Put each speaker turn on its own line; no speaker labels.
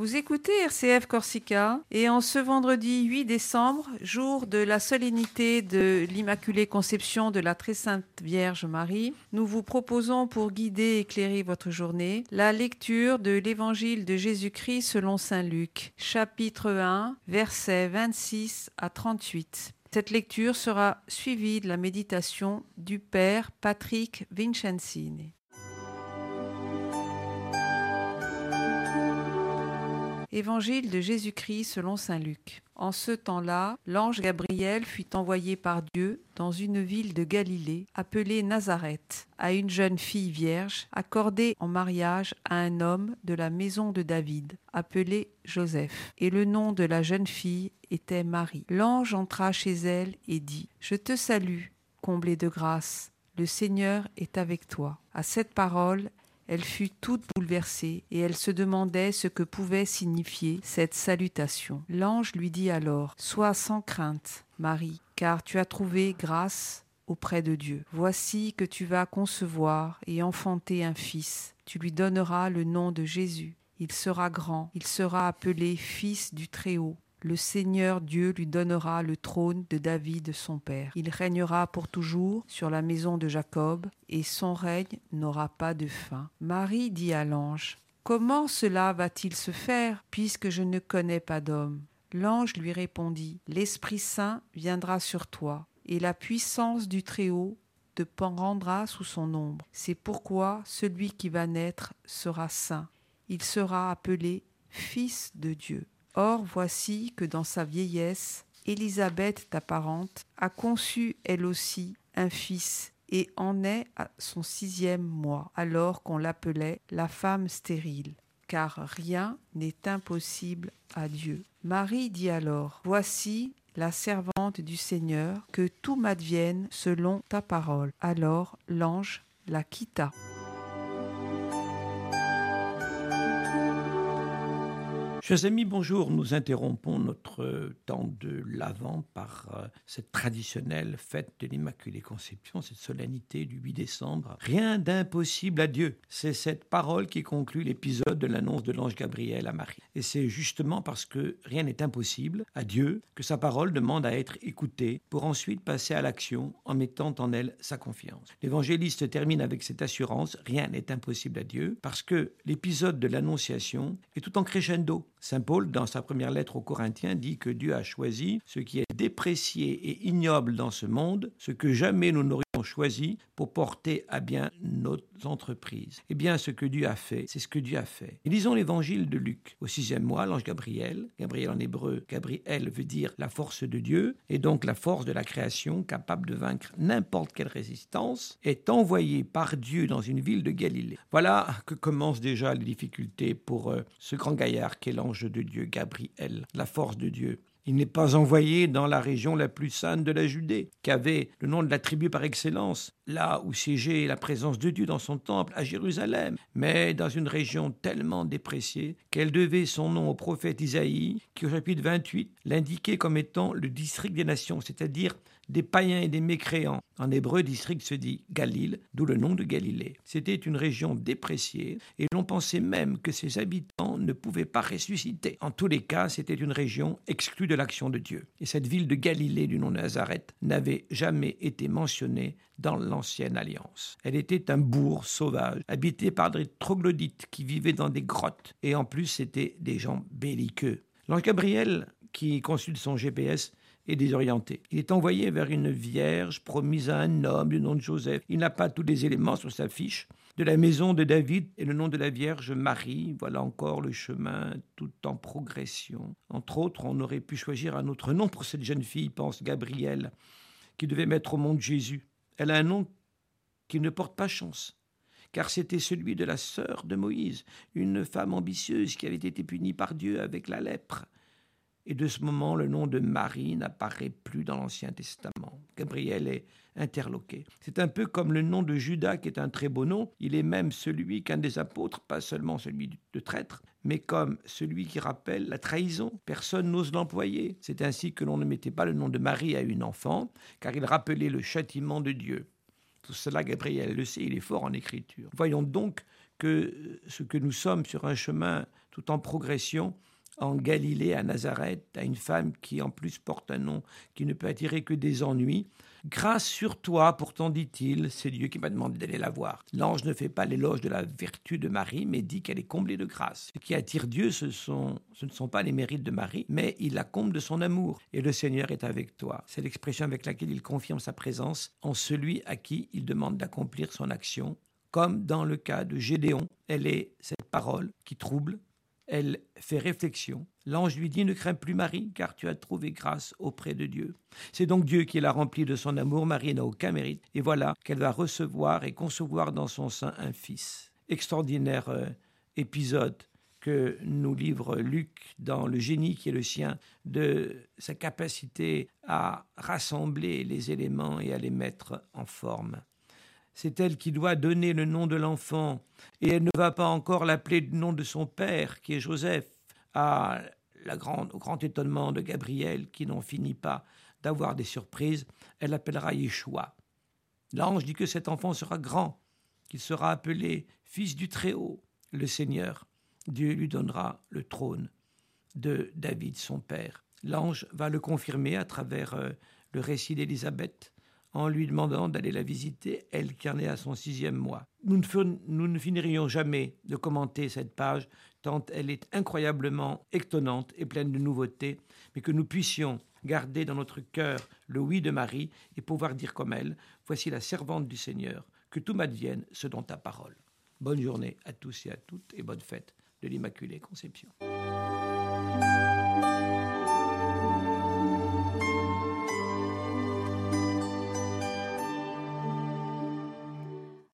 Vous écoutez RCF Corsica et en ce vendredi 8 décembre, jour de la solennité de l'Immaculée Conception de la Très Sainte Vierge Marie, nous vous proposons pour guider et éclairer votre journée la lecture de l'Évangile de Jésus-Christ selon Saint Luc, chapitre 1, versets 26 à 38. Cette lecture sera suivie de la méditation du Père Patrick Vincenzini. Évangile de Jésus-Christ selon Saint Luc. En ce temps-là, l'ange Gabriel fut envoyé par Dieu dans une ville de Galilée appelée Nazareth à une jeune fille vierge accordée en mariage à un homme de la maison de David appelé Joseph. Et le nom de la jeune fille était Marie. L'ange entra chez elle et dit Je te salue, comblée de grâce. Le Seigneur est avec toi. À cette parole, elle fut toute bouleversée et elle se demandait ce que pouvait signifier cette salutation. L'ange lui dit alors Sois sans crainte, Marie, car tu as trouvé grâce auprès de Dieu. Voici que tu vas concevoir et enfanter un fils. Tu lui donneras le nom de Jésus. Il sera grand, il sera appelé Fils du Très-Haut le Seigneur Dieu lui donnera le trône de David son père. Il régnera pour toujours sur la maison de Jacob, et son règne n'aura pas de fin. Marie dit à l'ange, Comment cela va-t-il se faire, puisque je ne connais pas d'homme? L'ange lui répondit, L'Esprit Saint viendra sur toi, et la puissance du Très-Haut te rendra sous son ombre. C'est pourquoi celui qui va naître sera saint. Il sera appelé Fils de Dieu. Or voici que dans sa vieillesse, Élisabeth, ta parente, a conçu elle aussi un fils et en est à son sixième mois, alors qu'on l'appelait la femme stérile, car rien n'est impossible à Dieu. Marie dit alors, Voici la servante du Seigneur, que tout m'advienne selon ta parole. Alors l'ange la quitta.
Chers amis, bonjour. Nous interrompons notre temps de l'Avent par euh, cette traditionnelle fête de l'Immaculée Conception, cette solennité du 8 décembre. Rien d'impossible à Dieu. C'est cette parole qui conclut l'épisode de l'annonce de l'ange Gabriel à Marie. Et c'est justement parce que rien n'est impossible à Dieu que sa parole demande à être écoutée pour ensuite passer à l'action en mettant en elle sa confiance. L'évangéliste termine avec cette assurance, rien n'est impossible à Dieu, parce que l'épisode de l'Annonciation est tout en crescendo. Saint Paul, dans sa première lettre aux Corinthiens, dit que Dieu a choisi ce qui est déprécié et ignoble dans ce monde, ce que jamais nous n'aurions choisi pour porter à bien notre entreprise. Eh bien, ce que Dieu a fait, c'est ce que Dieu a fait. Et lisons l'évangile de Luc. Au sixième mois, l'ange Gabriel, Gabriel en hébreu, Gabriel veut dire la force de Dieu, et donc la force de la création capable de vaincre n'importe quelle résistance, est envoyé par Dieu dans une ville de Galilée. Voilà que commencent déjà les difficultés pour euh, ce grand gaillard qu'est l'ange de Dieu, Gabriel, la force de Dieu. Il n'est pas envoyé dans la région la plus sainte de la Judée, qui avait le nom de la tribu par excellence, là où siégeait la présence de Dieu dans son temple à Jérusalem, mais dans une région tellement dépréciée qu'elle devait son nom au prophète Isaïe, qui au chapitre 28 l'indiquait comme étant le district des nations, c'est-à-dire des païens et des mécréants. En hébreu, district se dit Galil, d'où le nom de Galilée. C'était une région dépréciée et l'on pensait même que ses habitants ne pouvaient pas ressusciter. En tous les cas, c'était une région exclue de l'action de Dieu. Et cette ville de Galilée du nom de Nazareth n'avait jamais été mentionnée dans l'ancienne alliance. Elle était un bourg sauvage, habité par des troglodytes qui vivaient dans des grottes. Et en plus, c'était des gens belliqueux. L'ange Gabriel, qui consulte son GPS, et désorienté. Il est envoyé vers une vierge promise à un homme du nom de Joseph. Il n'a pas tous les éléments sur sa fiche. De la maison de David et le nom de la Vierge Marie, voilà encore le chemin tout en progression. Entre autres, on aurait pu choisir un autre nom pour cette jeune fille, pense Gabriel, qui devait mettre au monde Jésus. Elle a un nom qui ne porte pas chance car c'était celui de la sœur de Moïse, une femme ambitieuse qui avait été punie par Dieu avec la lèpre et de ce moment, le nom de Marie n'apparaît plus dans l'Ancien Testament. Gabriel est interloqué. C'est un peu comme le nom de Judas, qui est un très beau nom. Il est même celui qu'un des apôtres, pas seulement celui de traître, mais comme celui qui rappelle la trahison. Personne n'ose l'employer. C'est ainsi que l'on ne mettait pas le nom de Marie à une enfant, car il rappelait le châtiment de Dieu. Tout cela, Gabriel le sait, il est fort en écriture. Voyons donc que ce que nous sommes sur un chemin tout en progression, en Galilée, à Nazareth, à une femme qui en plus porte un nom qui ne peut attirer que des ennuis. Grâce sur toi, pourtant dit-il, c'est Dieu qui m'a demandé d'aller la voir. L'ange ne fait pas l'éloge de la vertu de Marie, mais dit qu'elle est comblée de grâce. Ce qui attire Dieu, ce, ce ne sont pas les mérites de Marie, mais il la comble de son amour. Et le Seigneur est avec toi. C'est l'expression avec laquelle il confirme sa présence en celui à qui il demande d'accomplir son action. Comme dans le cas de Gédéon, elle est cette parole qui trouble, elle fait réflexion. L'ange lui dit Ne crains plus Marie, car tu as trouvé grâce auprès de Dieu. C'est donc Dieu qui l'a remplie de son amour. Marie n'a aucun mérite. Et voilà qu'elle va recevoir et concevoir dans son sein un fils. Extraordinaire euh, épisode que nous livre Luc dans le génie qui est le sien de sa capacité à rassembler les éléments et à les mettre en forme c'est elle qui doit donner le nom de l'enfant, et elle ne va pas encore l'appeler du nom de son père, qui est Joseph, à au grand étonnement de Gabriel, qui n'en finit pas d'avoir des surprises, elle l'appellera Yeshua. L'ange dit que cet enfant sera grand, qu'il sera appelé Fils du Très-Haut, le Seigneur. Dieu lui donnera le trône de David, son père. L'ange va le confirmer à travers euh, le récit d'Élisabeth, en lui demandant d'aller la visiter, elle qui en est à son sixième mois. Nous ne, finirions jamais de commenter cette page, tant elle est incroyablement étonnante et pleine de nouveautés, mais que nous puissions garder dans notre cœur le oui de Marie et pouvoir dire comme elle, Voici la servante du Seigneur, que tout m'advienne selon ta parole. Bonne journée à tous et à toutes et bonne fête de l'Immaculée Conception.